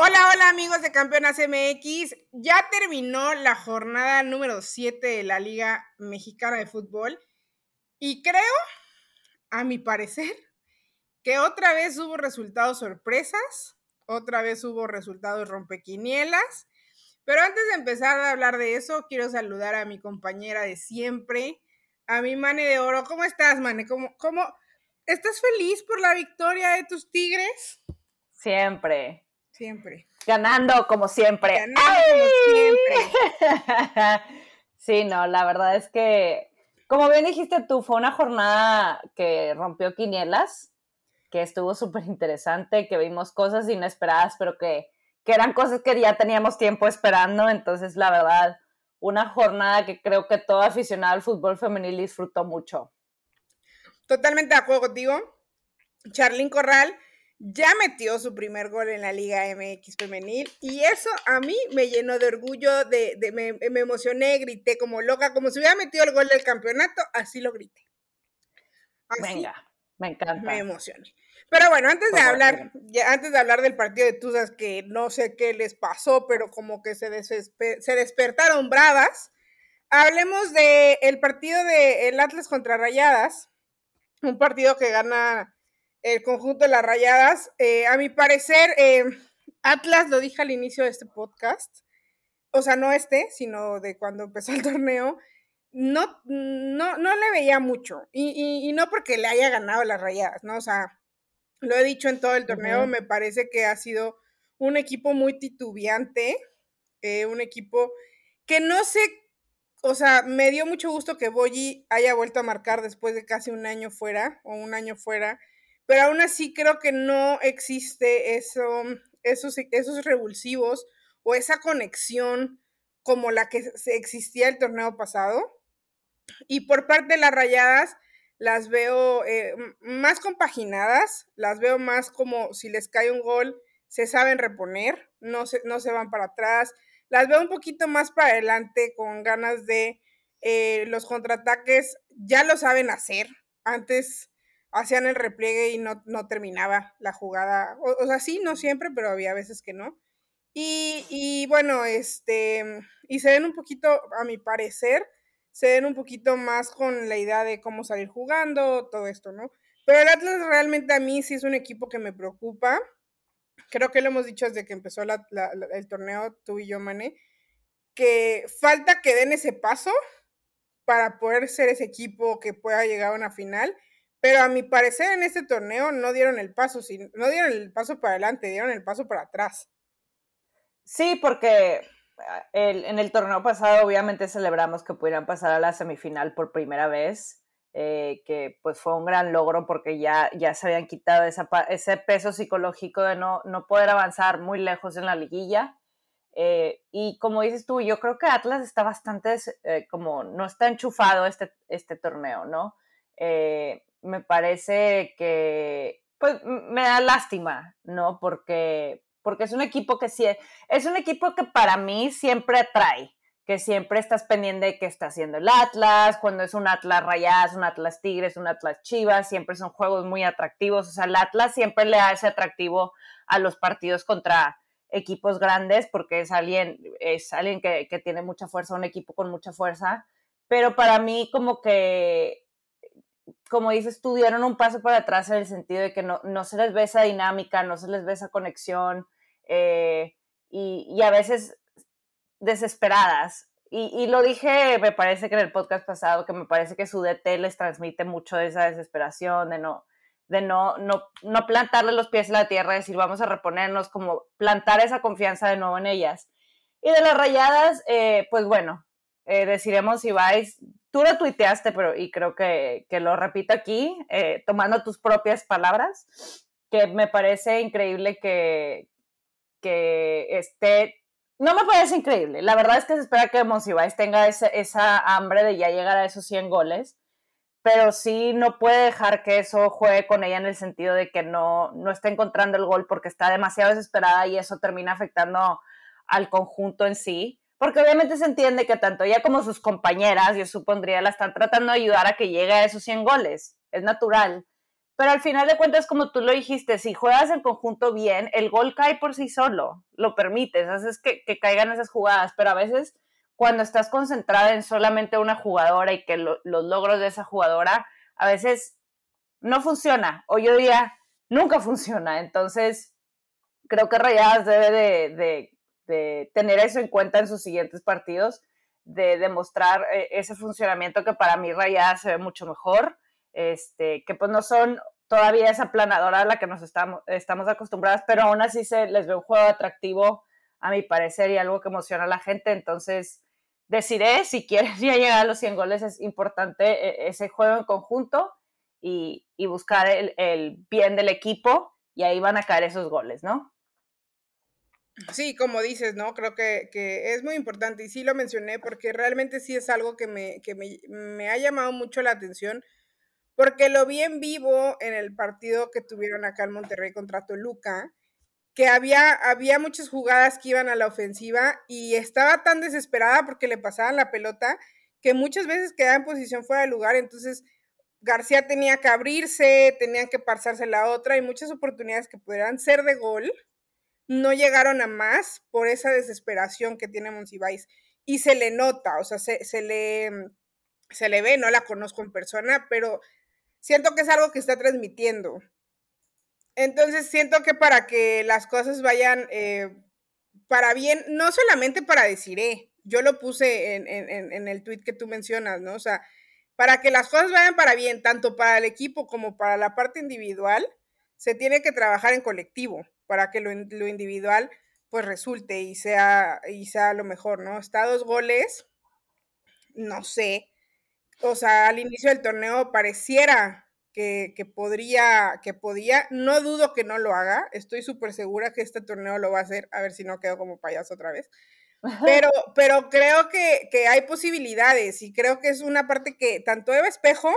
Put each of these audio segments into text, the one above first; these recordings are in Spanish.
Hola, hola amigos de Campeonas MX. Ya terminó la jornada número 7 de la Liga Mexicana de Fútbol y creo, a mi parecer, que otra vez hubo resultados sorpresas, otra vez hubo resultados rompequinielas. Pero antes de empezar a hablar de eso, quiero saludar a mi compañera de siempre, a mi Mane de Oro. ¿Cómo estás, Mane? ¿Cómo, cómo... ¿Estás feliz por la victoria de tus Tigres? Siempre. Siempre. Ganando como siempre. Ganando como siempre. sí, no, la verdad es que, como bien dijiste tú, fue una jornada que rompió quinielas, que estuvo súper interesante, que vimos cosas inesperadas, pero que, que eran cosas que ya teníamos tiempo esperando. Entonces, la verdad, una jornada que creo que todo aficionado al fútbol femenil disfrutó mucho. Totalmente de acuerdo contigo. Charlín Corral ya metió su primer gol en la Liga MX femenil y eso a mí me llenó de orgullo, de, me, emocioné, grité como loca, como si hubiera metido el gol del campeonato, así lo grité. Venga, me encanta. Me emocioné. Pero bueno, antes de hablar, antes de hablar del partido de Tuzas, que no sé qué les pasó, pero como que se, se despertaron bravas, hablemos del el partido del el Atlas contra Rayadas, un partido que gana el conjunto de las rayadas. Eh, a mi parecer, eh, Atlas lo dije al inicio de este podcast, o sea, no este, sino de cuando empezó el torneo, no, no, no le veía mucho. Y, no porque le haya ganado las rayadas, ¿no? O sea, lo he dicho en todo el torneo, me parece que ha sido un equipo muy titubeante, eh, un equipo que no sé, o sea, me dio mucho gusto que Boyi haya vuelto a marcar después de casi un año fuera, o un año fuera pero aún así creo que no existe eso, esos, esos revulsivos o esa conexión como la que existía el torneo pasado. Y por parte de las rayadas, las veo eh, más compaginadas, las veo más como si les cae un gol, se saben reponer, no se, no se van para atrás, las veo un poquito más para adelante con ganas de eh, los contraataques, ya lo saben hacer. Antes hacían el repliegue y no, no terminaba la jugada. O, sea, sí, no siempre, pero había veces que no. Y, y, bueno, este, y se ven un poquito, a mi parecer, se ven un poquito más con la idea de cómo salir jugando, todo esto, ¿no? Pero el Atlas realmente a mí sí es un equipo que me preocupa. Creo que lo hemos dicho desde que empezó el torneo, tú y yo, Mané, que falta que den ese paso para poder ser ese equipo que pueda llegar a una final pero a mi parecer en este torneo no dieron el paso, no dieron el paso para adelante, dieron el paso para atrás. Sí, porque ah, en el torneo pasado obviamente celebramos que pudieran pasar a la semifinal por primera vez, eh, que pues fue un gran logro porque ya, ya se habían quitado ese peso psicológico de no, no poder avanzar muy lejos en la liguilla. Eh, y como dices tú, yo creo que Atlas está bastante, eh, como no está enchufado este, este torneo, ¿no? Me parece que, pues, me da lástima, ¿no? Porque, porque es un equipo que sí, es un equipo que para mí siempre atrae, que siempre estás pendiente de qué está haciendo el Atlas, cuando es un Atlas Rayas, un Atlas Tigres, un Atlas Chivas, siempre son juegos muy atractivos, o sea, el Atlas siempre le da ese atractivo a los partidos contra equipos grandes porque es alguien, es alguien que, que tiene mucha fuerza, un equipo con mucha fuerza, pero para mí como que como dices tú, un paso para atrás en el sentido de que no, se les ve esa dinámica, no se les ve esa conexión eh, y, a veces desesperadas. Y, lo dije, me parece que en el podcast pasado, que me parece que su DT les transmite mucho de esa desesperación, de no, de no, no, no plantarle los pies en la tierra, decir vamos a reponernos, como plantar esa confianza de nuevo en ellas. Y de las rayadas, eh, pues bueno, eh, deciremos si vais tú lo tuiteaste, pero y creo que, lo repito aquí, eh, tomando tus propias palabras, que me parece increíble que, que esté, no me parece increíble, la verdad es que se espera que Monsiváis tenga esa hambre de ya llegar a esos 100 goles, pero sí no puede dejar que eso juegue con ella en el sentido de que no, no está encontrando el gol porque está demasiado desesperada y eso termina afectando al conjunto en sí porque obviamente se entiende que tanto ella como sus compañeras, yo supondría, la están tratando de ayudar a que llegue a esos 100 goles, es natural, pero al final de cuentas, como tú lo dijiste, si juegas en conjunto bien, el gol cae por sí solo, lo permites, haces que, que caigan esas jugadas, pero a veces cuando estás concentrada en solamente una jugadora y que los logros de esa jugadora, a veces no funciona, o yo diría, nunca funciona. Entonces, creo que Rayadas debe de, de, tener eso en cuenta en sus siguientes partidos, de demostrar eh, ese funcionamiento que para mí Rayadas se ve mucho mejor, este, que pues no son todavía esa planadora a la que nos estamos, estamos acostumbradas, pero aún así se les ve un juego atractivo a mi parecer y algo que emociona a la gente, entonces decidiré si quieres ya llegar a los 100 goles, es importante eh, ese juego en conjunto y, buscar el, bien del equipo y ahí van a caer esos goles, ¿no? Sí, como dices, ¿no? Creo que, es muy importante y sí lo mencioné porque realmente sí es algo que, me, me, ha llamado mucho la atención porque lo vi en vivo en el partido que tuvieron acá en Monterrey contra Toluca, que había, había muchas jugadas que iban a la ofensiva y estaba tan desesperada porque le pasaban la pelota que muchas veces quedaba en posición fuera de lugar, entonces García tenía que abrirse, tenían que pasarse la otra y muchas oportunidades que pudieran ser de gol no llegaron a más por esa desesperación que tiene Monsiváis. Y se le nota, o sea, se, le, se le ve, no la conozco en persona, pero siento que es algo que está transmitiendo. Entonces siento que para que las cosas vayan eh, para bien, no solamente para decir, eh, yo lo puse en, en, en el tweet que tú mencionas, ¿no? O sea, para que las cosas vayan para bien, tanto para el equipo como para la parte individual, se tiene que trabajar en colectivo para que lo, individual pues resulte y sea, y sea lo mejor, ¿no? Está dos goles, no sé, o sea, al inicio del torneo pareciera que, que, podría, que podía, no dudo que no lo haga, estoy súper segura que este torneo lo va a hacer, a ver si no quedo como payaso otra vez, pero, pero creo que, hay posibilidades y creo que es una parte que tanto Eva Espejo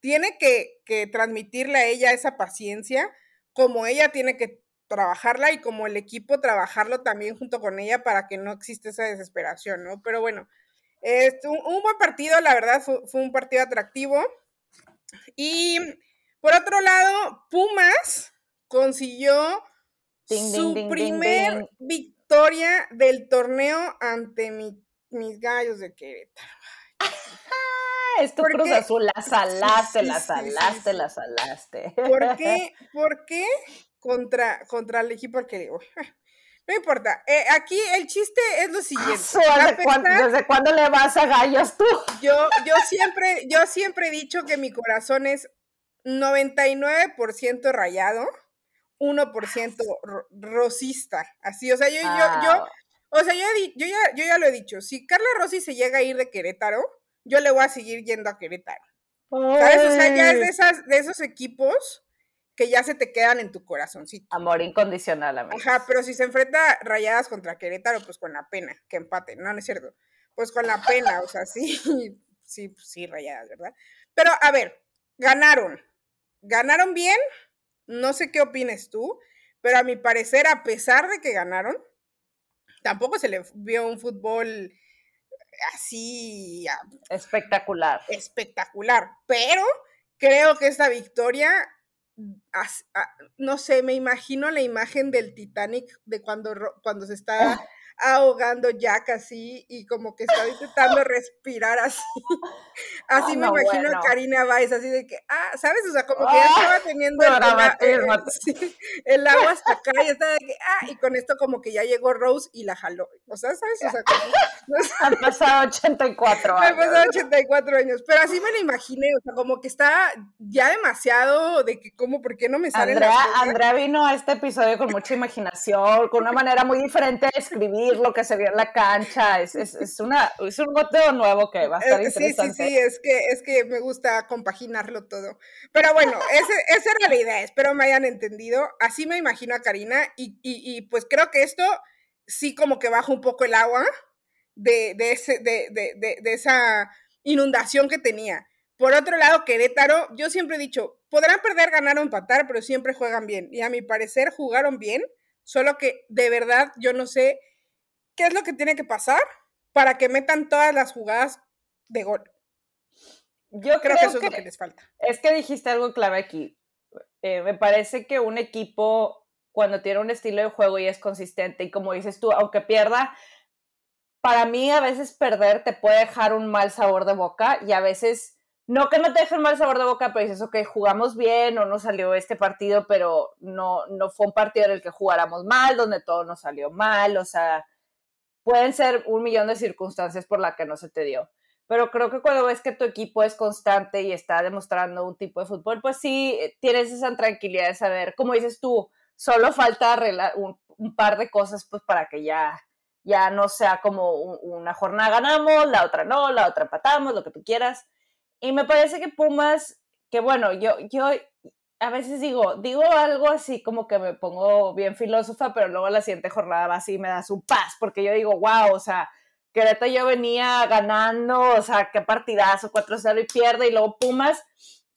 tiene que, transmitirle a ella esa paciencia, como ella tiene que trabajarla y como el equipo trabajarlo también junto con ella para que no exista esa desesperación, ¿no? Pero bueno, es un, buen partido, la verdad, fue, un partido atractivo. Y por otro lado, Pumas consiguió su primer victoria del torneo ante mis gallos de Querétaro. es tu Cruz Azul, la salaste, la salaste, la salaste. ¿Por qué? ¿Por qué contra, contra el equipo al que digo? No importa. Eh, aquí el chiste es lo siguiente. ¿Desde, cuándo, le vas a gallos tú? Yo, yo, siempre, yo siempre he dicho que mi corazón es 99% rayado 1% rosista, así, o sea, yo, yo, yo, o sea, yo, yo, ya, yo ya lo he dicho, si Carla Rossi se llega a ir de Querétaro, yo le voy a seguir yendo a Querétaro. ¿Sabes? O sea, ya es de, esas, de esos equipos que ya se te quedan en tu corazoncito. Amor incondicional, amigo. Ajá, pero si se enfrenta rayadas contra Querétaro, pues con la pena, que empate, no, no es cierto. Pues con la pena, o sea, sí, sí, sí, rayadas, ¿verdad? Pero a ver, ganaron. ¿Ganaron bien? No sé qué opines tú, pero a mi parecer, a pesar de que ganaron, tampoco se le vio un fútbol así espectacular. Espectacular, pero creo que esta victoria, no sé, me imagino la imagen del Titanic de cuando, cuando se está ahogando Jack así y como que estaba intentando respirar así. Así me imagino a Karina Weiss, así de que, ah, ¿sabes? O sea, como que ya estaba teniendo el, el, agua hasta acá y estaba de que, ah, y con esto como que ya llegó Rose y la jaló. O sea, ¿sabes? O sea, como, Han pasado 84 años. Han pasado 84 años, pero así me lo imaginé, o sea, como que está ya demasiado de que, ¿cómo, por qué no me sale Andrea, Andrea vino a este episodio con mucha imaginación, con una manera muy diferente de escribir lo que se vio en la cancha. Es, es, es, una, es un goteo nuevo que va a estar interesante. Eh, sí, sí, sí, es que, es que me gusta compaginarlo todo. Pero bueno, ese, esa era la idea, espero me hayan entendido. Así me imagino a Karina y, y, y pues creo que esto sí como que baja un poco el agua de, de, ese, de, de, de esa inundación que tenía. Por otro lado, Querétaro, yo siempre he dicho, podrán perder, ganar o empatar, pero siempre juegan bien. Y a mi parecer jugaron bien, solo que de verdad yo no sé qué es lo que tiene que pasar para que metan todas las jugadas de gol. Yo creo, que eso es lo que les falta. Es que dijiste algo clave aquí. Eh, me parece que un equipo, cuando tiene un estilo de juego y es consistente, y como dices tú, aunque pierda, para mí a veces perder te puede dejar un mal sabor de boca y a veces no que no te deje un mal sabor de boca, pero dices, ok, jugamos bien o no salió este partido, pero no, no fue un partido en el que jugáramos mal, donde todo nos salió mal, o sea, pueden ser un millón de circunstancias por la que no se te dio. Pero creo que cuando ves que tu equipo es constante y está demostrando un tipo de fútbol, pues sí tienes esa tranquilidad de saber, como dices tú, solo falta arreglar un, un par de cosas pues para que ya ya no sea como una jornada ganamos, la otra no, la otra empatamos, lo que tú quieras. Y me parece que Pumas, que bueno, yo, yo a veces digo, digo algo así como que me pongo bien filósofa, pero luego la siguiente jornada va así y me da su paz, porque yo digo, wow, o sea, Querétaro yo venía ganando, o sea, qué partidazo, 4-0 y pierde, y luego Pumas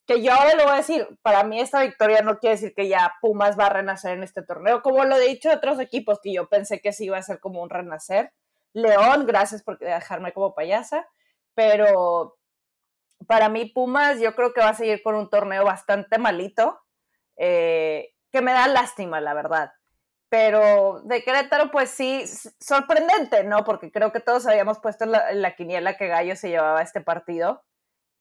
que yo ahora le voy a decir, para mí esta victoria no quiere decir que ya Pumas va a renacer en este torneo, como lo he dicho otros equipos que yo pensé que sí iba a ser como un renacer. León, gracias por dejarme como payasa, pero para mí Pumas yo creo que va a seguir con un torneo bastante malito, eh, que me da lástima, la verdad. Pero de Querétaro, pues sí, sorprendente, ¿no? Porque creo que todos habíamos puesto la quiniela que Gallo se llevaba este partido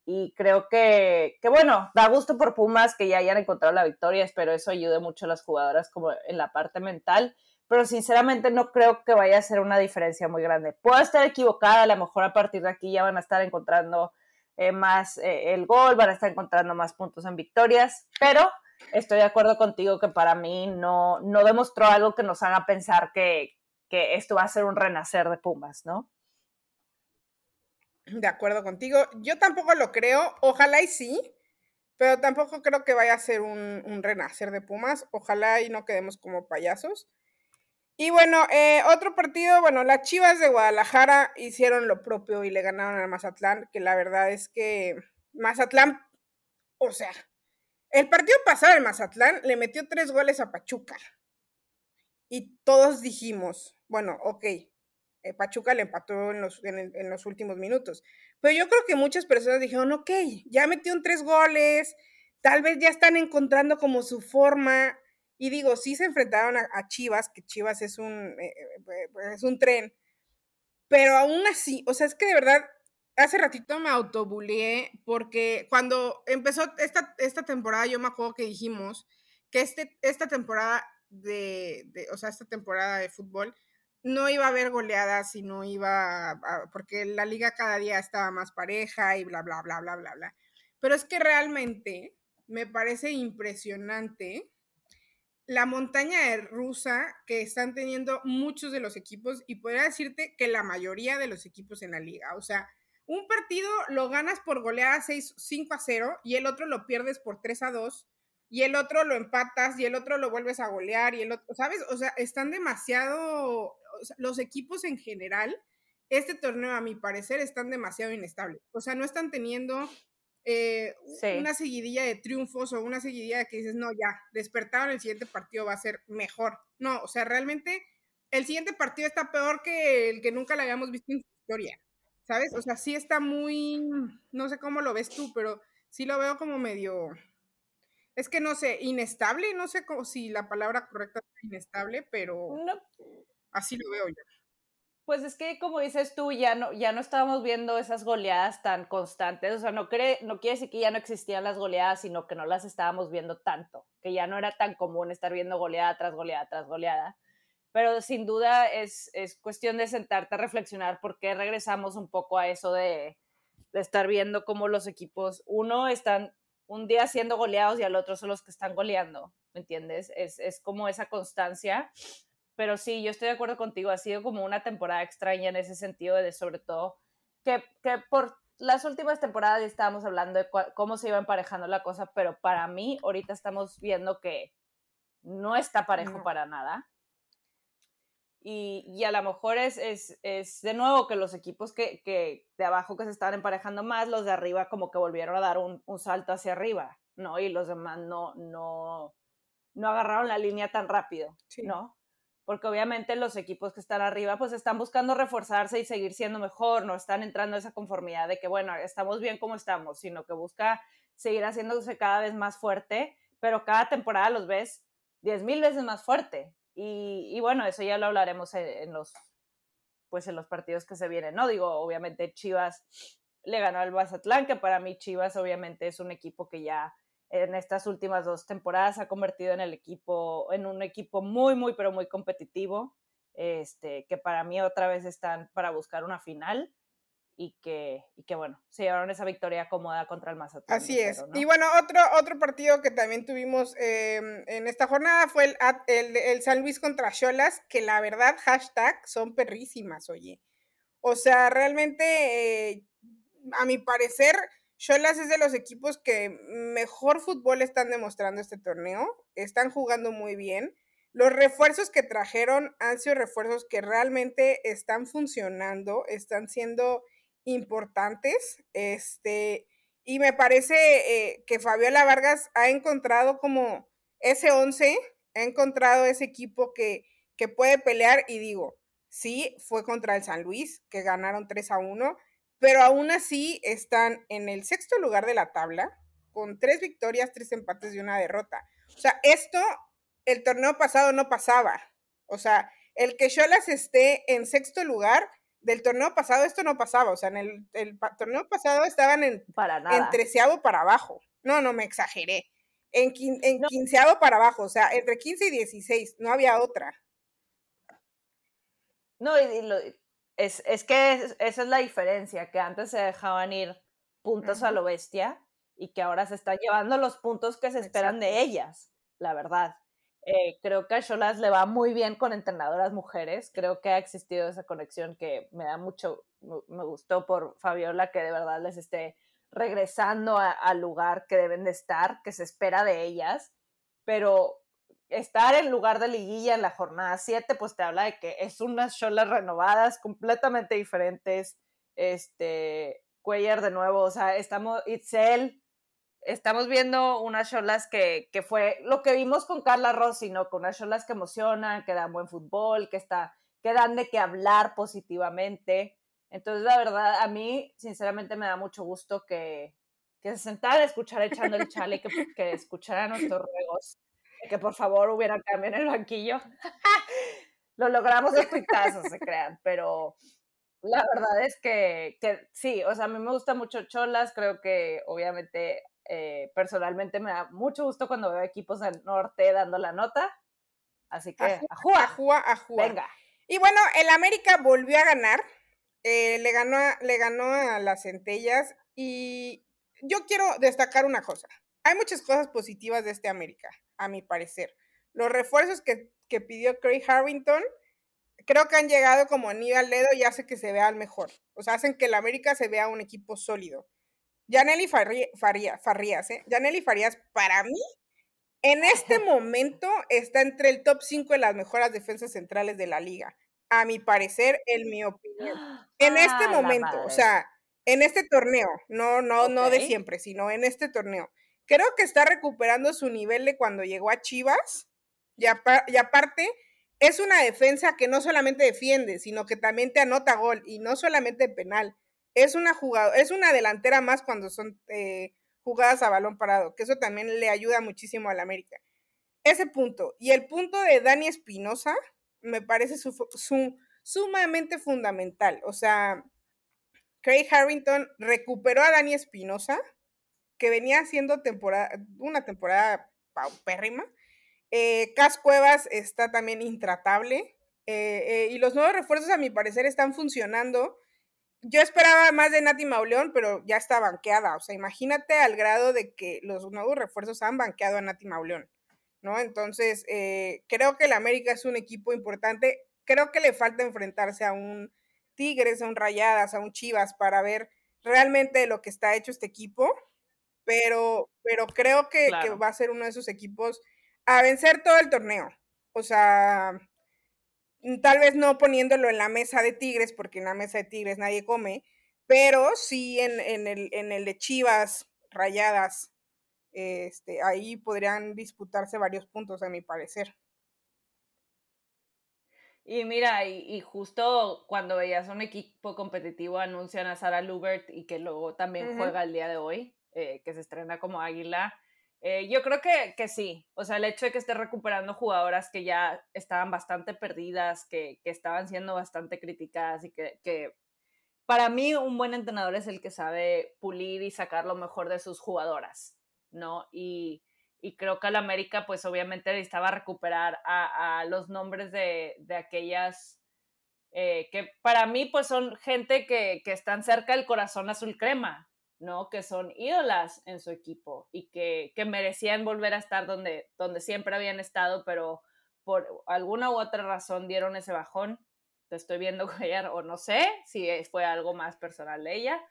y creo que, que, bueno, da gusto por Pumas que ya hayan encontrado la victoria, espero eso ayude mucho a las jugadoras como en la parte mental, pero sinceramente no creo que vaya a ser una diferencia muy grande. Puedo estar equivocada, a lo mejor a partir de aquí ya van a estar encontrando eh, más eh, el gol, van a estar encontrando más puntos en victorias, pero estoy de acuerdo contigo que para mí no, no demostró algo que nos haga pensar que, que esto va a ser un renacer de Pumas, ¿no? De acuerdo contigo. Yo tampoco lo creo. Ojalá y sí, pero tampoco creo que vaya a ser un, renacer de Pumas. Ojalá y no quedemos como payasos. Y bueno, eh, otro partido, bueno, las Chivas de Guadalajara hicieron lo propio y le ganaron al Mazatlán, que la verdad es que Mazatlán, o sea, el partido pasado el Mazatlán le metió tres goles a Pachuca. Y todos dijimos, bueno, ok, eh, Pachuca le empató en los, en, los últimos minutos. Pero yo creo que muchas personas dijeron, ok, ya metió un tres goles, tal vez ya están encontrando como su forma. Y digo, sí se enfrentaron a, Chivas, que Chivas es un, eh, eh, es un tren, pero aún así, o sea, es que de verdad, hace ratito me autobuleé porque cuando empezó esta, esta temporada, yo me acuerdo que dijimos que este, esta temporada de, de, o sea, esta temporada de fútbol, no iba a haber goleadas y no iba a, porque la liga cada día estaba más pareja y bla, bla, bla, bla, bla, bla. Pero es que realmente me parece impresionante la montaña rusa que están teniendo muchos de los equipos y podría decirte que la mayoría de los equipos en la liga. O sea, un partido lo ganas por goleada 6, 5 a 0 y el otro lo pierdes por 3 a 2 y el otro lo empatas y el otro lo vuelves a golear y el otro, ¿sabes? O sea, están demasiado, los equipos en general, este torneo a mi parecer están demasiado inestables. O sea, no están teniendo eh, una seguidilla de triunfos o una seguidilla de que dices, no, ya, despertaron, el siguiente partido va a ser mejor. No, o sea, realmente el siguiente partido está peor que el que nunca le habíamos visto en su historia, ¿sabes? O sea, sí está muy, no sé cómo lo ves tú, pero sí lo veo como medio es que no sé, inestable, no sé cómo, si la palabra correcta es inestable, pero así lo veo yo. Pues es que como dices tú, ya no, ya no estábamos viendo esas goleadas tan constantes, o sea, no, cree, no quiere decir que ya no existían las goleadas, sino que no las estábamos viendo tanto, que ya no era tan común estar viendo goleada tras goleada tras goleada. Pero sin duda es, es cuestión de sentarte a reflexionar por qué regresamos un poco a eso de, de estar viendo cómo los equipos, uno, están un día siendo goleados y al otro son los que están goleando, ¿me entiendes? Es, es como esa constancia. Pero sí, yo estoy de acuerdo contigo, ha sido como una temporada extraña en ese sentido, de sobre todo que, que por las últimas temporadas estábamos hablando de cómo se iba emparejando la cosa, pero para mí ahorita estamos viendo que no está parejo para nada. Y, y, a lo mejor es, es, es, de nuevo que los equipos que, que, de abajo que se estaban emparejando más, los de arriba como que volvieron a dar un, un, salto hacia arriba, ¿no? Y los demás no, no, no agarraron la línea tan rápido, ¿no? Porque obviamente los equipos que están arriba pues están buscando reforzarse y seguir siendo mejor, no están entrando a esa conformidad de que, bueno, estamos bien como estamos, sino que busca seguir haciéndose cada vez más fuerte pero cada temporada los ves diez mil veces más fuerte. Y, bueno, eso ya lo hablaremos en, los pues en los partidos que se vienen, ¿no? Digo, obviamente Chivas le ganó al Mazatlán, que para mí Chivas obviamente es un equipo que ya en estas últimas dos temporadas ha convertido en el equipo, en un equipo muy, muy, pero muy competitivo, este, que para mí otra vez están para buscar una final y que, y que bueno, se llevaron esa victoria cómoda contra el Mazatlán. Así es. Y bueno, otro, otro partido que también tuvimos em, en esta jornada fue el, el, el San Luis contra Cholas, que la verdad, hashtag, son perrísimas, oye. O sea, realmente, eh, a mi parecer, Cholas es de los equipos que mejor fútbol están demostrando este torneo. Están jugando muy bien. Los refuerzos que trajeron han sido refuerzos que realmente están funcionando, están siendo importantes. Este, y me parece eh, que Fabiola Vargas ha encontrado como ese 11, ha encontrado ese equipo que, que puede pelear y digo, sí, fue contra el San Luis, que ganaron 3 a 1, pero aún así están en el sexto lugar de la tabla, con tres victorias, tres empates y una derrota. O sea, esto el torneo pasado no pasaba. O sea, el que Cholas esté en sexto lugar del torneo pasado, esto no pasaba. O sea, en el, torneo pasado estaban en, para en treceavo para abajo. No, no me exageré. En, en quinceavo para abajo, o sea, entre 15 y 16, no había otra. No, es, es, que esa es la diferencia, que antes se dejaban ir puntos a lo bestia y que ahora se están llevando los puntos que se esperan de ellas, la verdad. Eh, creo que a Cholas le va muy bien con entrenadoras mujeres. Creo que ha existido esa conexión que me da mucho, me gustó por Fabiola, que de verdad les esté regresando al lugar que deben de estar, que se espera de ellas. Pero estar en lugar de liguilla en la jornada 7, pues te habla de que es unas Cholas renovadas, completamente diferentes. Este, Cuellar de nuevo, o sea, estamos, Itzel estamos viendo unas cholas que, que, fue lo que vimos con Carla Rossi, ¿no? Con unas cholas que emocionan, que dan buen fútbol, que, está, que dan de qué hablar positivamente. Entonces, la verdad, a mí, sinceramente, me da mucho gusto que, que se sentaran a escuchar echando el chale, que, que escucharan nuestros ruegos, que por favor hubiera cambio en el banquillo. Lo logramos de se crean, pero la verdad es que, que, sí, o sea, a mí me gusta mucho Cholas, creo que obviamente eh, personalmente me da mucho gusto cuando veo equipos del norte dando la nota. Así que, ajúa, ajúa, ajúa. Venga. Y bueno, el América volvió a ganar. Eh, le, ganó a, le ganó a las centellas. Y yo quiero destacar una cosa. Hay muchas cosas positivas de este América, a mi parecer. Los refuerzos que, que pidió Craig Harrington creo que han llegado como anillo al dedo y hace que se vea mejor. O sea, hacen que el América se vea un equipo sólido. Yaneli Farías, ¿eh? Yaneli Farías, para mí, en este momento está entre el top 5 de las mejores defensas centrales de la liga. A mi parecer, en mi opinión. En este momento, o sea, en este torneo, no, no, no de siempre, sino en este torneo. Creo que está recuperando su nivel de cuando llegó a Chivas. Y, aparte, es una defensa que no solamente defiende, sino que también te anota gol. Y no solamente penal es una jugada, es una delantera más cuando son eh, jugadas a balón parado, que eso también le ayuda muchísimo al América. Ese punto. Y el punto de Dani Espinosa me parece sumamente fundamental. O sea, Craig Harrington recuperó a Dani Espinosa, que venía haciendo temporada, una temporada paupérrima. Eh, Cas Cuevas está también intratable. Eh, eh, y los nuevos refuerzos, a mi parecer, están funcionando yo esperaba más de Nati Mauleón, pero ya está banqueada. O sea, imagínate al grado de que los nuevos refuerzos han banqueado a Nati Mauleón, ¿no? Entonces, eh, creo que el América es un equipo importante. Creo que le falta enfrentarse a un Tigres, a un Rayadas, a un Chivas para ver realmente lo que está hecho este equipo. Pero, pero creo que, que va a ser uno de esos equipos a vencer todo el torneo. O sea, Mm, tal vez no poniéndolo en la mesa de Tigres, porque en la mesa de Tigres nadie come, pero sí en, el, en el de Chivas, Rayadas, este, ahí podrían disputarse varios puntos, a mi parecer. Y mira, y, justo cuando veías un equipo competitivo anuncian a Sara Lubert y que luego también juega el día de hoy, eh, que se estrena como Águila, Eh, yo creo que, que, sí, o sea, el hecho de que esté recuperando jugadoras que ya estaban bastante perdidas, que, que estaban siendo bastante criticadas y que, que, para mí un buen entrenador es el que sabe pulir y sacar lo mejor de sus jugadoras, ¿no? Y, y creo que al América pues obviamente necesitaba recuperar a, a los nombres de, de aquellas eh, que para mí pues son gente que, que están cerca del corazón azul crema, ¿no? Que son ídolas en su equipo y que, que, merecían volver a estar donde, donde siempre habían estado, pero por alguna u otra razón dieron ese bajón. Te estoy viendo ella, o no sé si fue algo más personal de ella,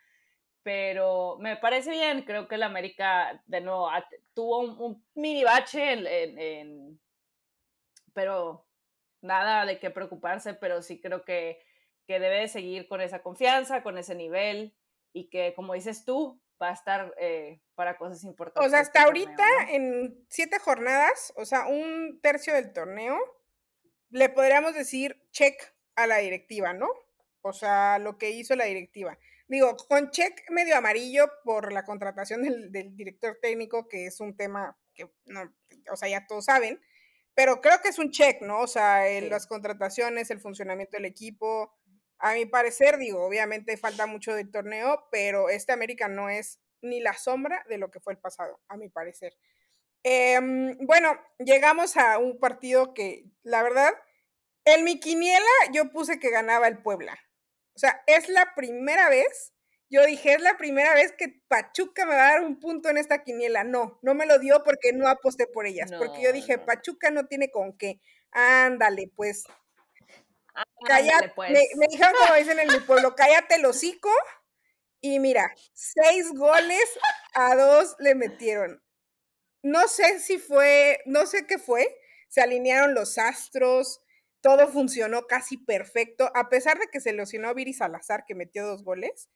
pero me parece bien. Creo que el América, de nuevo, tuvo un, mini bache, en, en, pero nada de qué preocuparse, pero sí creo que, que debe seguir con esa confianza, con ese nivel y que, como dices tú, va a estar eh, para cosas importantes. O sea, hasta este ahorita en siete jornadas, o sea, un tercio del torneo, le podríamos decir check a la directiva, ¿no? O sea, lo que hizo la directiva. Digo, con check medio amarillo por la contratación del, del director técnico, que es un tema que, no, o sea, ya todos saben, pero creo que es un check, ¿no? O sea, en sí. las contrataciones, el funcionamiento del equipo, a mi parecer, digo, obviamente falta mucho del torneo, pero este América no es ni la sombra de lo que fue el pasado, a mi parecer. Eh, bueno, llegamos a un partido que, la verdad, en mi quiniela yo puse que ganaba el Puebla. O sea, es la primera vez, yo dije, es la primera vez que Pachuca me va a dar un punto en esta quiniela. No, no me lo dio porque no aposté por ellas, no, porque yo dije, no. Pachuca no tiene con qué. Ándale, pues Cállate, pues. me, me, dijeron como dicen en mi pueblo, cállate el hocico. Y mira, seis goles a dos le metieron. No sé si fue, no sé qué fue. Se alinearon los astros, todo funcionó casi perfecto. A pesar de que se lesionó Viri Salazar, que metió dos goles,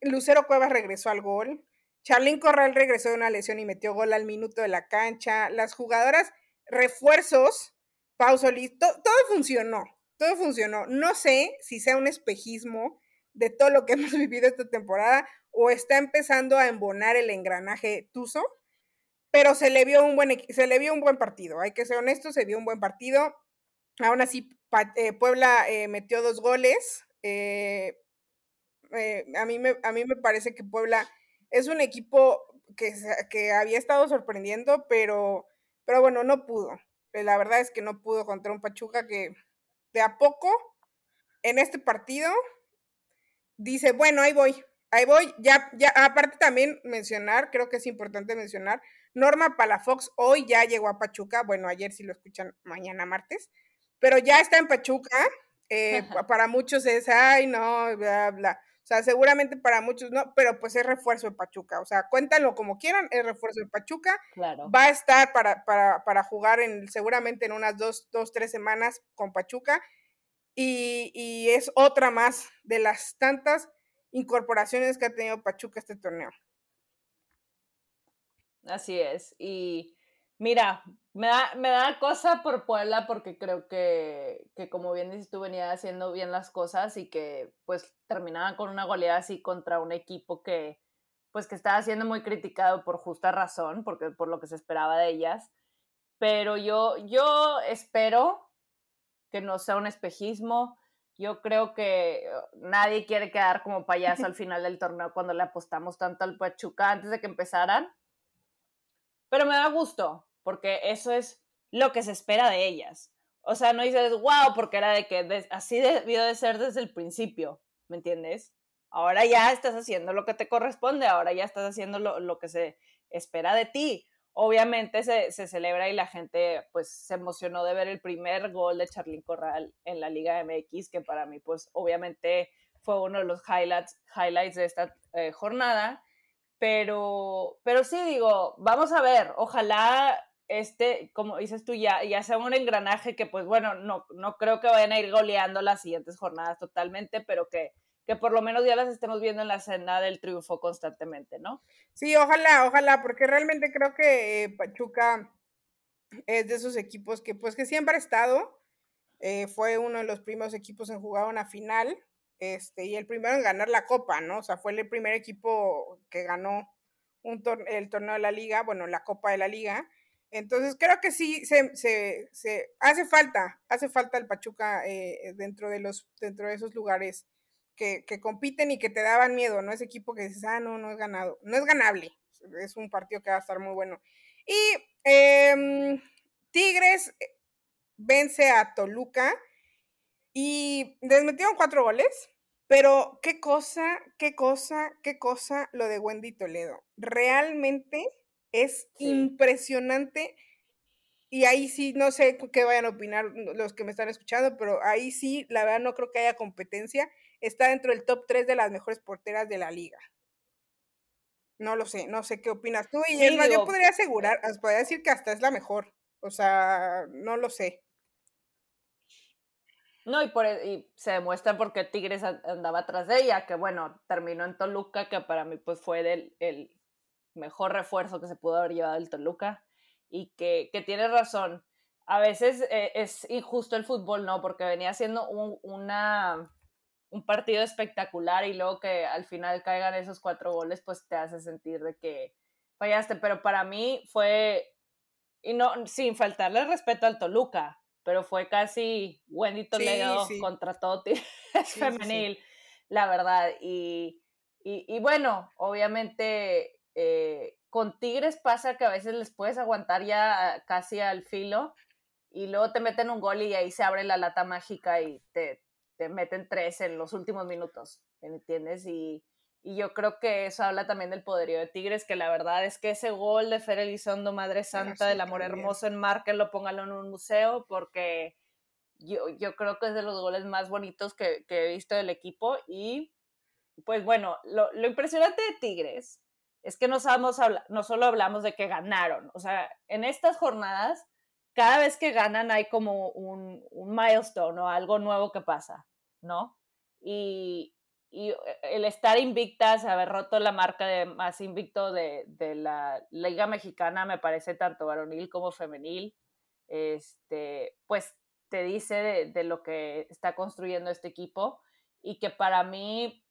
Lucero Cuevas regresó al gol. Charlín Corral regresó de una lesión y metió gol al minuto de la cancha. Las jugadoras, refuerzos, Pau Solís, to, todo funcionó todo funcionó. No sé si sea un espejismo de todo lo que hemos vivido esta temporada o está empezando a embonar el engranaje Tuzo, pero se le vio un buen, se le vio un buen partido. Hay que ser honestos, se vio un buen partido. Aún así, eh, Puebla eh, metió dos goles. Eh, a, mí me, a mí me parece que Puebla es un equipo que, que había estado sorprendiendo, pero, pero bueno, no pudo. La verdad es que no pudo contra un Pachuca que de a poco en este partido dice, bueno, ahí voy, ahí voy, ya, ya, aparte también mencionar, creo que es importante mencionar, Norma Palafox hoy ya llegó a Pachuca, bueno, ayer si lo escuchan, mañana martes, pero ya está en Pachuca, eh, para muchos es, ay, no, bla, bla, sea, seguramente para muchos no, pero pues es refuerzo de Pachuca, o sea, cuéntanlo como quieran, es refuerzo de Pachuca, claro. va a estar para, para, para jugar en, seguramente en unas dos, dos, tres semanas con Pachuca, y, y es otra más de las tantas incorporaciones que ha tenido Pachuca este torneo. Así es, y mira, me da, me da cosa por Puebla porque creo que, que, como bien dices tú, venía haciendo bien las cosas y que pues terminaban con una goleada así contra un equipo que pues que estaba siendo muy criticado por justa razón, porque por lo que se esperaba de ellas. Pero yo, yo espero que no sea un espejismo. Yo creo que nadie quiere quedar como payaso al final del torneo cuando le apostamos tanto al Pachuca antes de que empezaran. Pero me da gusto, porque eso es lo que se espera de ellas. O sea, no dices, wow, porque era de que así debió de ser desde el principio, ¿me entiendes? Ahora ya estás haciendo lo que te corresponde, ahora ya estás haciendo lo, lo que se espera de ti. Obviamente se, se, celebra y la gente pues se emocionó de ver el primer gol de Charlín Corral en la Liga MX, que para mí pues obviamente fue uno de los highlights, highlights de esta eh, jornada. Pero, pero sí digo, vamos a ver, ojalá este, como dices tú, ya, ya sea un engranaje que, pues bueno, no, no creo que vayan a ir goleando las siguientes jornadas totalmente, pero que, que por lo menos ya las estemos viendo en la escena del triunfo constantemente, ¿no? Sí, ojalá, ojalá, porque realmente creo que eh, Pachuca es de esos equipos que, pues, que siempre ha estado. Eh, fue uno de los primeros equipos en jugar una final este, y el primero en ganar la copa, ¿no? O sea, fue el primer equipo que ganó un el torneo de la liga, bueno, la Copa de la Liga. Entonces creo que sí se, se, hace falta, hace falta el Pachuca eh, dentro, de los, dentro de esos lugares que, que, compiten y que te daban miedo, ¿no? Ese equipo que dices, ah, no, no es ganado, no es ganable, es un partido que va a estar muy bueno. Y em, Tigres eh, vence a Toluca y les metieron cuatro goles, pero qué cosa, qué cosa, qué cosa lo de Wendy Toledo. Realmente es impresionante. Y ahí sí, no sé qué vayan a opinar los que me están escuchando, pero ahí sí, la verdad no creo que haya competencia. Está dentro del top 3 de las mejores porteras de la liga. No lo sé, no sé qué opinas tú. Y es más, yo podría asegurar, podría decir que hasta es la mejor. O sea, no lo sé. No, y, por, e, y se demuestra porque Tigres andaba atrás de ella, que bueno, terminó en Toluca, que para mí pues fue del, el mejor refuerzo que se pudo haber llevado el Toluca, y que, que tiene razón. A veces eh, es injusto el fútbol, ¿no? Porque venía siendo un, una, un partido espectacular y luego que al final caigan esos cuatro goles, pues te hace sentir de que fallaste. Pero para mí fue, y no, sin faltarle respeto al Toluca, pero fue casi Wendy Toledo contra todo femenil, la verdad. Y, y, bueno, obviamente eh, con Tigres pasa que a veces les puedes aguantar ya casi al filo y luego te meten un gol y ahí se abre la lata mágica y te, te meten tres en los últimos minutos, ¿entiendes? Y, y yo creo que eso habla también del poderío de Tigres, que la verdad es que ese gol de Fer Elizondo, Madre Santa, del amor hermoso en lo póngalo en un museo, porque yo, yo creo que es de los goles más bonitos que, que he visto del equipo. Y pues bueno, lo, lo impresionante de Tigres es que no, sabemos, no solo hablamos de que ganaron, o sea, en estas jornadas, cada vez que ganan hay como un, un milestone o algo nuevo que pasa, ¿no? Y, y eh, el estar invictas, haber roto la marca de más invicto de, la Liga Mexicana, me parece tanto varonil como femenil, este, pues te dice de, lo que está construyendo este equipo y que para mí,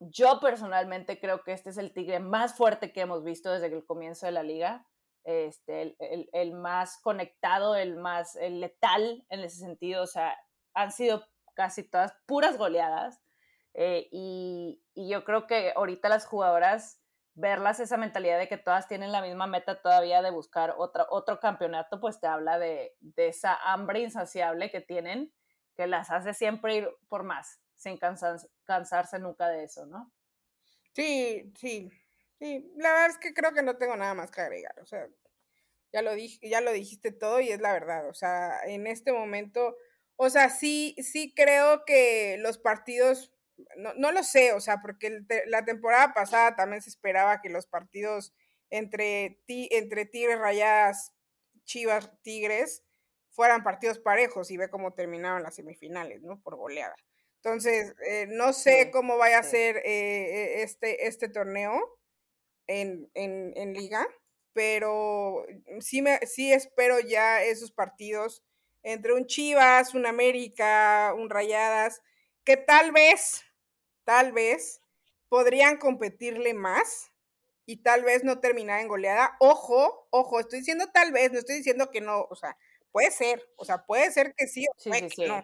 yo personalmente creo que este es el tigre más fuerte que hemos visto desde el comienzo de la liga, este, el, el, más conectado, el más letal en ese sentido, o sea, han sido casi todas puras goleadas eh, y, yo creo que ahorita las jugadoras, verlas esa mentalidad de que todas tienen la misma meta todavía de buscar otra, otro campeonato, pues te habla de, esa hambre insaciable que tienen, que las hace siempre ir por más, sin cansarse nunca de eso, ¿no? Sí, sí, sí. La verdad es que creo que no tengo nada más que agregar. O sea, ya lo, dije, ya lo dijiste todo y es la verdad. O sea, en este momento, o sea, sí, sí creo que los partidos no, no lo sé, o sea, porque la temporada pasada también se esperaba que los partidos entre, ti, entre Tigres Rayadas, Chivas, Tigres, fueran partidos parejos y ve cómo terminaron las semifinales, ¿no? Por goleada. Entonces, eh, no sé cómo vaya a ser eh, este, este torneo en, en, en, liga, pero sí, me, sí espero ya esos partidos entre un Chivas, un América, un Rayadas, que tal vez tal vez podrían competirle más y tal vez no terminar en goleada. Ojo, ojo, estoy diciendo tal vez, no estoy diciendo que no, o sea, puede ser, o sea, puede ser que sí o puede que no.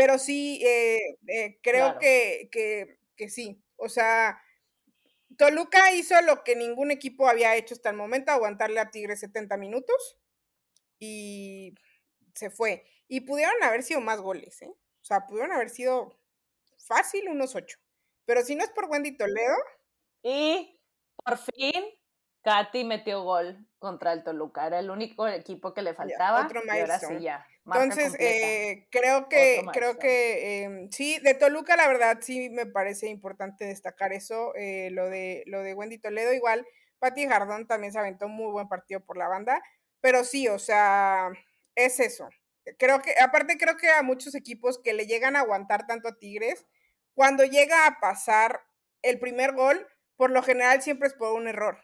Pero sí, eh, eh, creo que, que, que sí. O sea, Toluca hizo lo que ningún equipo había hecho hasta el momento, aguantarle a Tigre 70 minutos y se fue. Y pudieron haber sido más goles, ¿eh? O sea, pudieron haber sido fácil unos ocho. Pero si no es por Wendy Toledo. Y por fin, Katy metió gol contra el Toluca. Era el único equipo que le faltaba. otro y ahora sí ya. Entonces, eh, creo que, creo que em, sí, de Toluca, la verdad, sí me parece importante destacar eso. Eh, lo, de, lo de Wendy Toledo, igual, Patti Jardón también se aventó un muy buen partido por la banda. Pero sí, o sea, es eso. Creo que, aparte, creo que a muchos equipos que le llegan a aguantar tanto a Tigres, cuando llega a pasar el primer gol, por lo general siempre es por un error,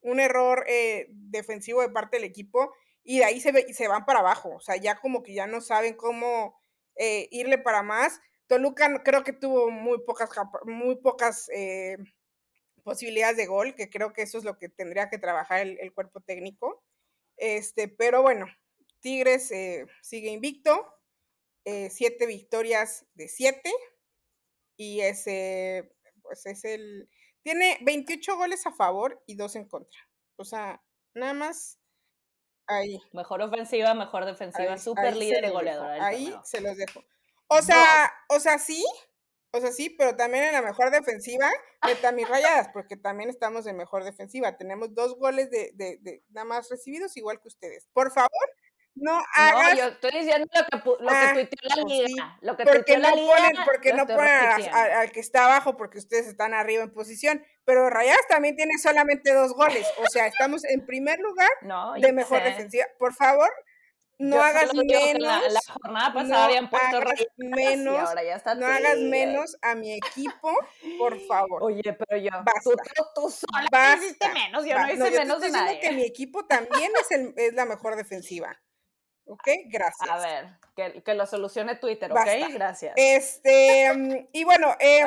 un error eh, defensivo de parte del equipo y de ahí se, se van para abajo, o sea, ya como que ya no saben cómo eh, irle para más. Toluca creo que tuvo muy pocas, muy pocas eh, posibilidades de gol, que creo que eso es lo que tendría que trabajar el, cuerpo técnico. Este, pero bueno, Tigres eh, sigue invicto, siete victorias de siete, y ese, pues es el, tiene 28 goles a favor y dos en contra. O sea, nada más ahí. Mejor ofensiva, mejor defensiva, super líder y goleadora. Ahí se los dejo. O sea, o sea, sí, o sea, sí, pero también en la mejor defensiva, de mis rayadas, porque también estamos en mejor defensiva. Tenemos dos goles de, de, de nada más recibidos, igual que ustedes. Por favor, no hagas. No, yo estoy diciendo lo que, lo ah, que tuiteó la pues liga. lo que porque no la liga, ponen, porque no ponen al que está abajo, porque ustedes están arriba en posición. Pero Rayadas también tiene solamente dos goles. O sea, estamos en primer lugar de mejor defensiva. Por favor, no hagas menos. La, la, jornada pasada habían puesto hagas menos, ahora ya está no hagas menos a mi equipo, por favor. Oye, pero yo, basta. tú, tú, sola basta, hiciste menos, yo no hice no, yo menos te estoy de nadie. que mi equipo también es, el, es la mejor defensiva. ¿Ok? Gracias. A ver, que, que lo solucione Twitter, ¿ok? Basta. Gracias. Este, mm, y bueno, eh,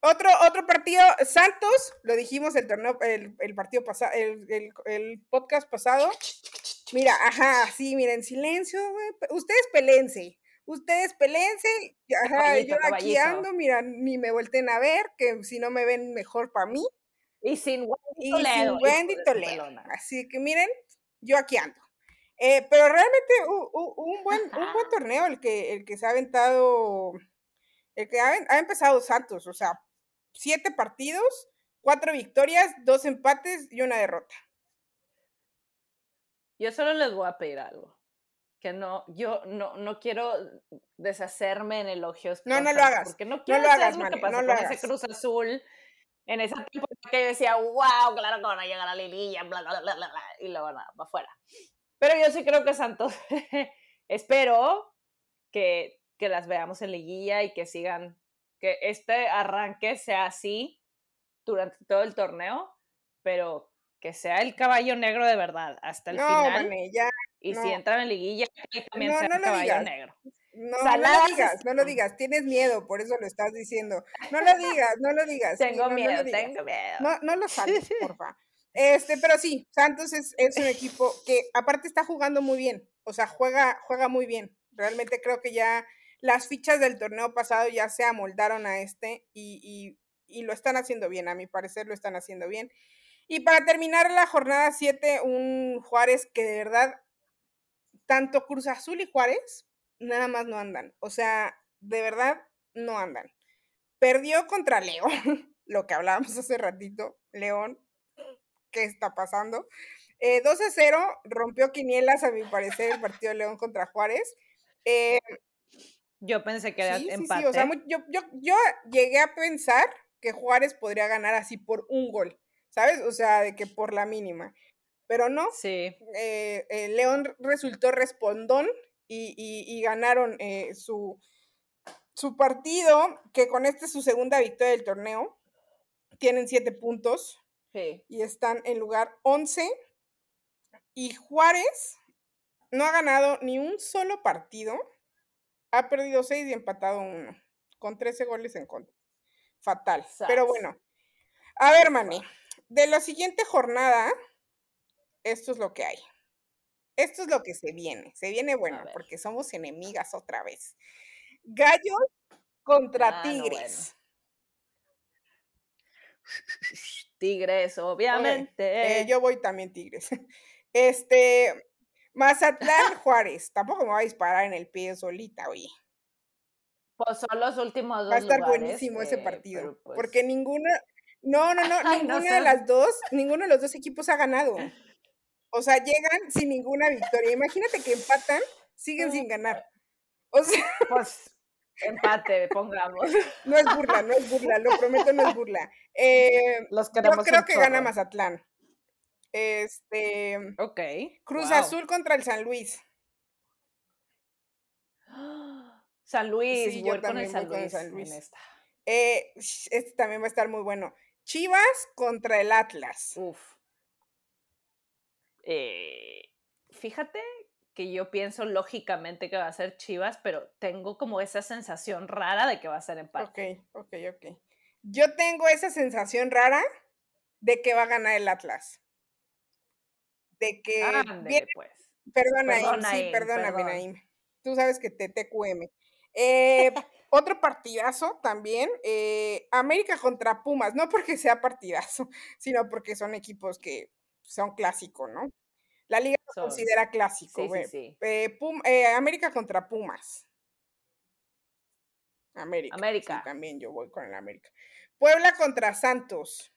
otro, otro partido, Santos, lo dijimos el torneo, el, el partido pasado, el, el, el, podcast pasado. Mira, ajá, sí, mira, en silencio, güey. Ustedes pelense. Ustedes pelense. Ajá, caballito, yo aquí caballito. ando, mira, ni me volteen a ver, que si no me ven mejor para mí. Y sin Wendy Y Toledo. sin Wendy Toledo. Así que miren, yo aquí ando. Eh, pero realmente u- u- un, buen, un buen torneo el que, el que se ha aventado, el que ha, ha empezado Santos, o sea, siete partidos, cuatro victorias, dos empates y una derrota. Yo solo les voy a pedir algo. Que no, yo no, no quiero deshacerme en elogios. No, no lo hagas. Porque no No quiero lo hacer hagas, lo que pasó no lo con hagas. ese Cruz Azul en esa temporada que yo decía, wow, claro que van a llegar a Lililla, bla, bla, bla, bla, bla, y luego nada, para afuera. Pero yo sí creo que Santos, espero que, que las veamos en liguilla y que sigan, que este arranque sea así durante todo el torneo, pero que sea el caballo negro de verdad hasta el no, final. Ya, Y no. si entran en liguilla, que también No, sea el lo caballo digas. negro. no, Saladas no lo digas, no lo digas, tienes miedo, por eso lo estás diciendo. No lo digas, no lo digas. sí, Tengo no, no lo miedo, digas. tengo miedo. No, no lo salves, porfa. Este, pero sí, Santos es, es un equipo que aparte está jugando muy bien. O sea, juega, juega muy bien. Realmente creo que ya las fichas del torneo pasado ya se amoldaron a este y, y- y lo están haciendo bien. A mi parecer lo están haciendo bien. Y para terminar la jornada 7, un Juárez que de verdad, tanto Cruz Azul y Juárez, nada más no andan. O sea, de verdad, no andan. Perdió contra León, lo que hablábamos hace ratito. León, ¿qué está pasando? Eh, 2 a 0, rompió quinielas, a mi parecer, el partido de León contra Juárez. Eh, Yo pensé que era sí, sí, empate. sí, o sea, yo, yo, yo llegué a pensar que Juárez podría ganar así por un gol, ¿sabes? O sea, de que por la mínima. Pero no, Sí, eh, eh, León resultó respondón y, y- y ganaron eh, su, su partido, que con esta es su segunda victoria del torneo. Tienen siete puntos sí. y están en lugar 11. Y Juárez no ha ganado ni un solo partido. Ha perdido 6 y empatado uno, con 13 goles en contra. Fatal. Pero bueno. A ver, Mane, de la siguiente jornada, esto es lo que hay. Esto es lo que se viene. Se viene bueno, porque somos enemigas otra vez. Gallos contra Ah, no, Tigres. Eh, obviamente. yo voy también Tigres. Este, Mazatlán Juárez. Tampoco me va a disparar en el pie solita, oye. Pues son los últimos dos Va a estar lugares, buenísimo ese partido. pues- Porque ninguna, no, no, no, Ay, no ninguna de las dos, ninguno de los dos equipos ha ganado. O sea, llegan sin ninguna victoria. Imagínate que empatan, siguen sin ganar. O sea, Pues empate, pongamos. no es burla, no es burla, lo prometo, no es burla. Eh, Los yo creo que gana. Mazatlán. Este, Ok. Cruz wow. Azul contra el San Luis. San Luis, Sí, yo con también el voy San con el Luis, San en Luis. esta. Eh, este también va a estar muy bueno. Chivas contra el Atlas. Uf. Eh, fíjate que yo pienso lógicamente que va a ser Chivas, pero tengo como esa sensación rara de que va a ser empate. Ok, ok, ok. Yo tengo esa sensación rara de que va a ganar el Atlas. De que. pues. Perdona, sí, perdóname, Naim. Tú sabes que te TQM. Eh, otro partidazo también, eh, América contra Pumas, no porque sea partidazo, sino porque son equipos que son clásicos, ¿no? La liga lo considera clásico. Sí, sí, eh, América contra Pumas. América. América. también yo voy con el América. Puebla contra Santos.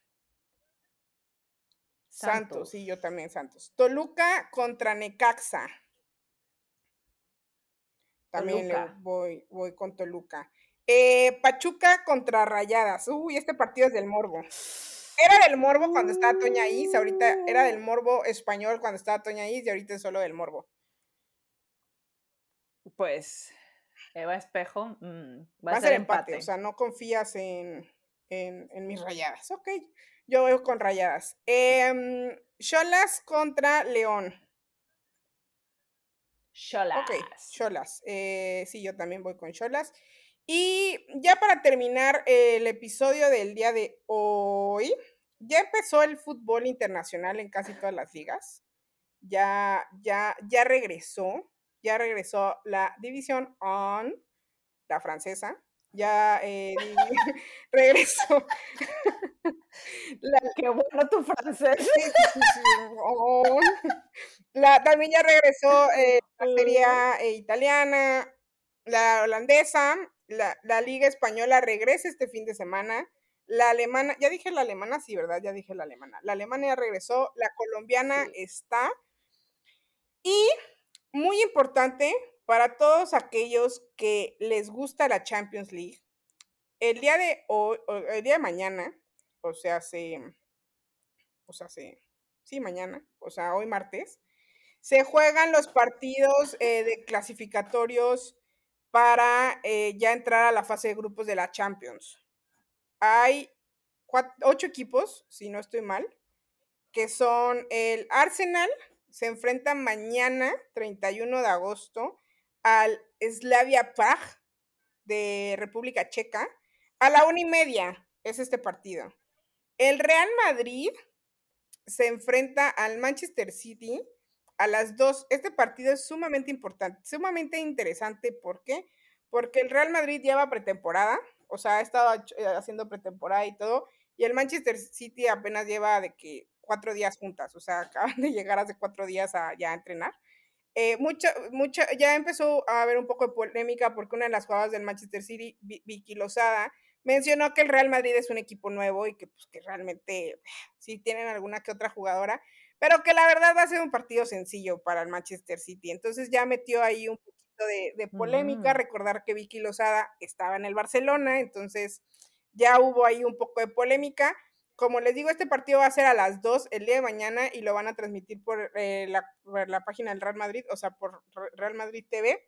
Santos. sí, yo también Santos. Toluca contra Necaxa. También voy, voy con Toluca. Eh, Pachuca contra Rayadas. Uy, este partido es del Morbo. Era del Morbo cuando estaba Toña Is, ahorita era del Morbo español cuando estaba Toña Is y ahorita es solo del Morbo. Pues Eva Espejo mm, va, a ser empate. O sea, no confías en, en, mis rayadas. Ok, yo voy con rayadas. Eh, Cholas contra León. Cholas. Ok, Cholas. Eh, sí, yo también voy con Cholas. Y ya para terminar el episodio del día de hoy, ya empezó el fútbol internacional en casi todas las ligas. Ya, ya, ya regresó, ya regresó la división on, la francesa ya eh, regresó. Qué bueno tu francés. La, también ya regresó eh, la serie eh, italiana, la holandesa, la, la, liga española regresa este fin de semana. La alemana, ya dije la alemana, sí, ¿verdad? Ya dije la alemana. La alemana ya regresó, la colombiana está. Y muy importante, para todos aquellos que les gusta la Champions League, el día de hoy, el día de mañana, o sea, se, o sea, se, sí, mañana, o sea, hoy martes, se juegan los partidos eh, de clasificatorios para eh, ya entrar a la fase de grupos de la Champions. Hay ocho equipos, si no estoy mal, que son el Arsenal, se enfrenta mañana, 31 de agosto, al Slavia Prag de República Checa. A la una y media es este partido. El Real Madrid se enfrenta al Manchester City a las dos. Este partido es sumamente importante, sumamente interesante. ¿Por qué? Porque el Real Madrid lleva pretemporada, o sea, ha estado eh, haciendo pretemporada y todo, y el Manchester City apenas lleva de que cuatro días juntas, o sea, acaban de llegar hace cuatro días a ya a entrenar. Eh, mucha, mucha, ya empezó a haber un poco de polémica porque una de las jugadoras del Manchester City, Vicky Lozada, mencionó que el Real Madrid es un equipo nuevo y que, pues, que realmente sí tienen alguna que otra jugadora, pero que la verdad va a ser un partido sencillo para el Manchester City. Entonces ya metió ahí un poquito de, polémica, mm. recordar que Vicky Lozada estaba en el Barcelona, entonces ya hubo ahí un poco de polémica como les digo, este partido va a ser a las 2 el día de mañana y lo van a transmitir por, eh, la, página del Real Madrid, o sea, por Real Madrid TV.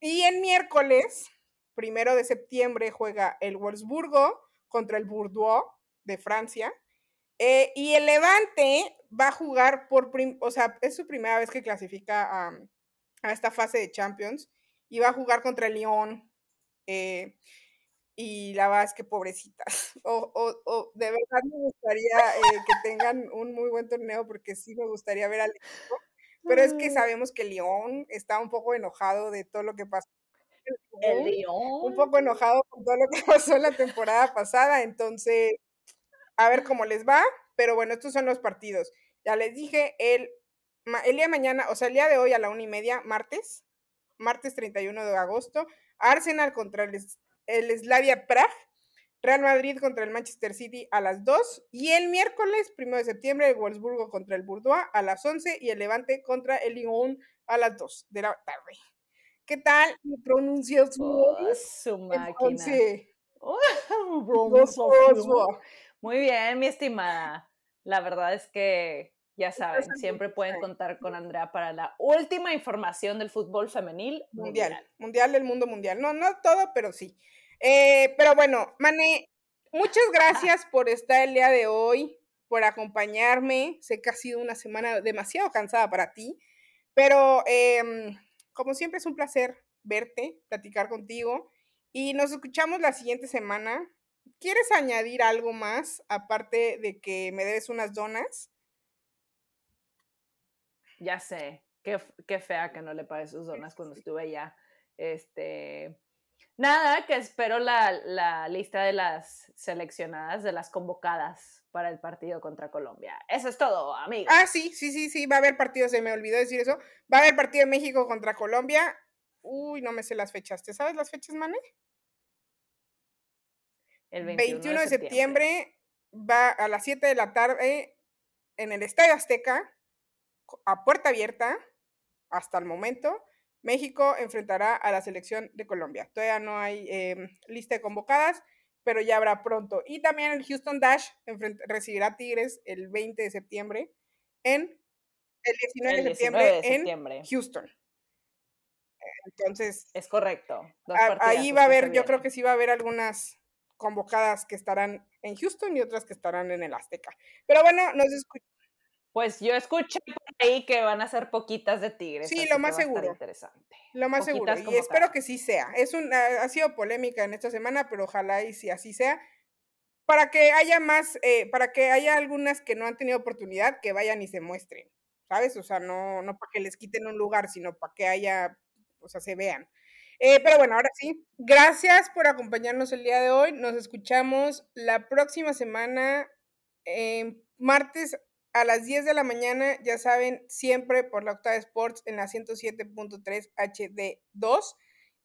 Y el miércoles, primero de septiembre, juega el Wolfsburgo contra el Bordeaux de Francia. Eh, y el Levante va a jugar por, o sea, es su primera vez que clasifica a, a, esta fase de Champions y va a jugar contra el Lyon. Eh, y la verdad es que pobrecitas. O, o, o de verdad me gustaría eh, que tengan un muy buen torneo porque sí me gustaría ver al equipo. Pero es que sabemos que León está un poco enojado de todo lo que pasó. El León. Un poco enojado con todo lo que pasó la temporada pasada. Entonces, a ver cómo les va. Pero bueno, estos son los partidos. Ya les dije, el, el día de mañana, o sea, el día de hoy a la una y media, martes, martes 31 de agosto, Arsenal contra el el Slavia Prag, Real Madrid contra el Manchester City a las 2 y el miércoles 1 de septiembre el Wolfsburgo contra el Bourdois a las 11 y el Levante contra el Lyon a las 2 de la tarde. ¿Qué tal mi pronunciación? Oh, su máquina. Muy bien, mi estimada. La verdad es que ya saben, siempre pueden contar con Andrea para la última información del fútbol femenil mundial. Mundial, del mundo mundial. No, no todo, pero sí. Eh, pero bueno, Mane, muchas gracias por estar el día de hoy, por acompañarme. Sé que ha sido una semana demasiado cansada para ti, pero em, como siempre es un placer verte, platicar contigo y nos escuchamos la siguiente semana ¿quieres añadir algo más aparte de que me debes unas donas? Ya sé, qué, qué fea que no le pagué sus donas cuando estuve allá. Este, nada, que espero la, la lista de las seleccionadas, de las convocadas para el partido contra Colombia. Eso es todo, amiga. Ah, sí, sí, sí, sí, va a haber partido, se me olvidó decir eso. Va a haber partido de México contra Colombia. Uy, no me sé las fechas. ¿Te sabes las fechas, Mane? El 21, de, septiembre. va a las 7 de la tarde en el Estadio Azteca, a puerta abierta, hasta el momento. México enfrentará a la selección de Colombia. Todavía no hay em, lista de convocadas, pero ya habrá pronto. Y también el Houston Dash recibirá Tigres el 20 de septiembre en el 19, de, septiembre en Houston. Entonces. Es correcto. ahí va a haber, yo creo que sí va a haber algunas convocadas que estarán en Houston y otras que estarán en el Azteca. Pero bueno, nos escuchamos. Pues yo escuché por ahí que van a ser poquitas de Tigres. Sí, lo más seguro. Interesante. Lo más seguro. Y espero que sí sea. Es un, ha sido polémica en esta semana, pero ojalá y si así sea. Para que haya más, eh, para que haya algunas que no han tenido oportunidad, que vayan y se muestren. ¿Sabes? O sea, no, no para que les quiten un lugar, sino para que haya, o sea, se vean. Eh, pero bueno, ahora sí, gracias por acompañarnos el día de hoy. Nos escuchamos la próxima semana, martes a las 10 de la mañana, ya saben, siempre por la Octava Sports en la 107.3 HD2.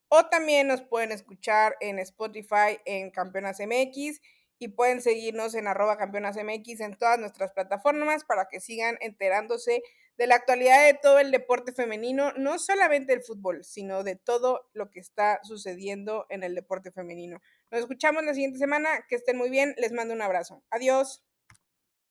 O también nos pueden escuchar en Spotify en Campeonas MX y pueden seguirnos en arroba Campeonas MX en todas nuestras plataformas para que sigan enterándose de la actualidad de todo el deporte femenino, no solamente el fútbol, sino de todo lo que está sucediendo en el deporte femenino. Nos escuchamos la siguiente semana, que estén muy bien, les mando un abrazo. Adiós.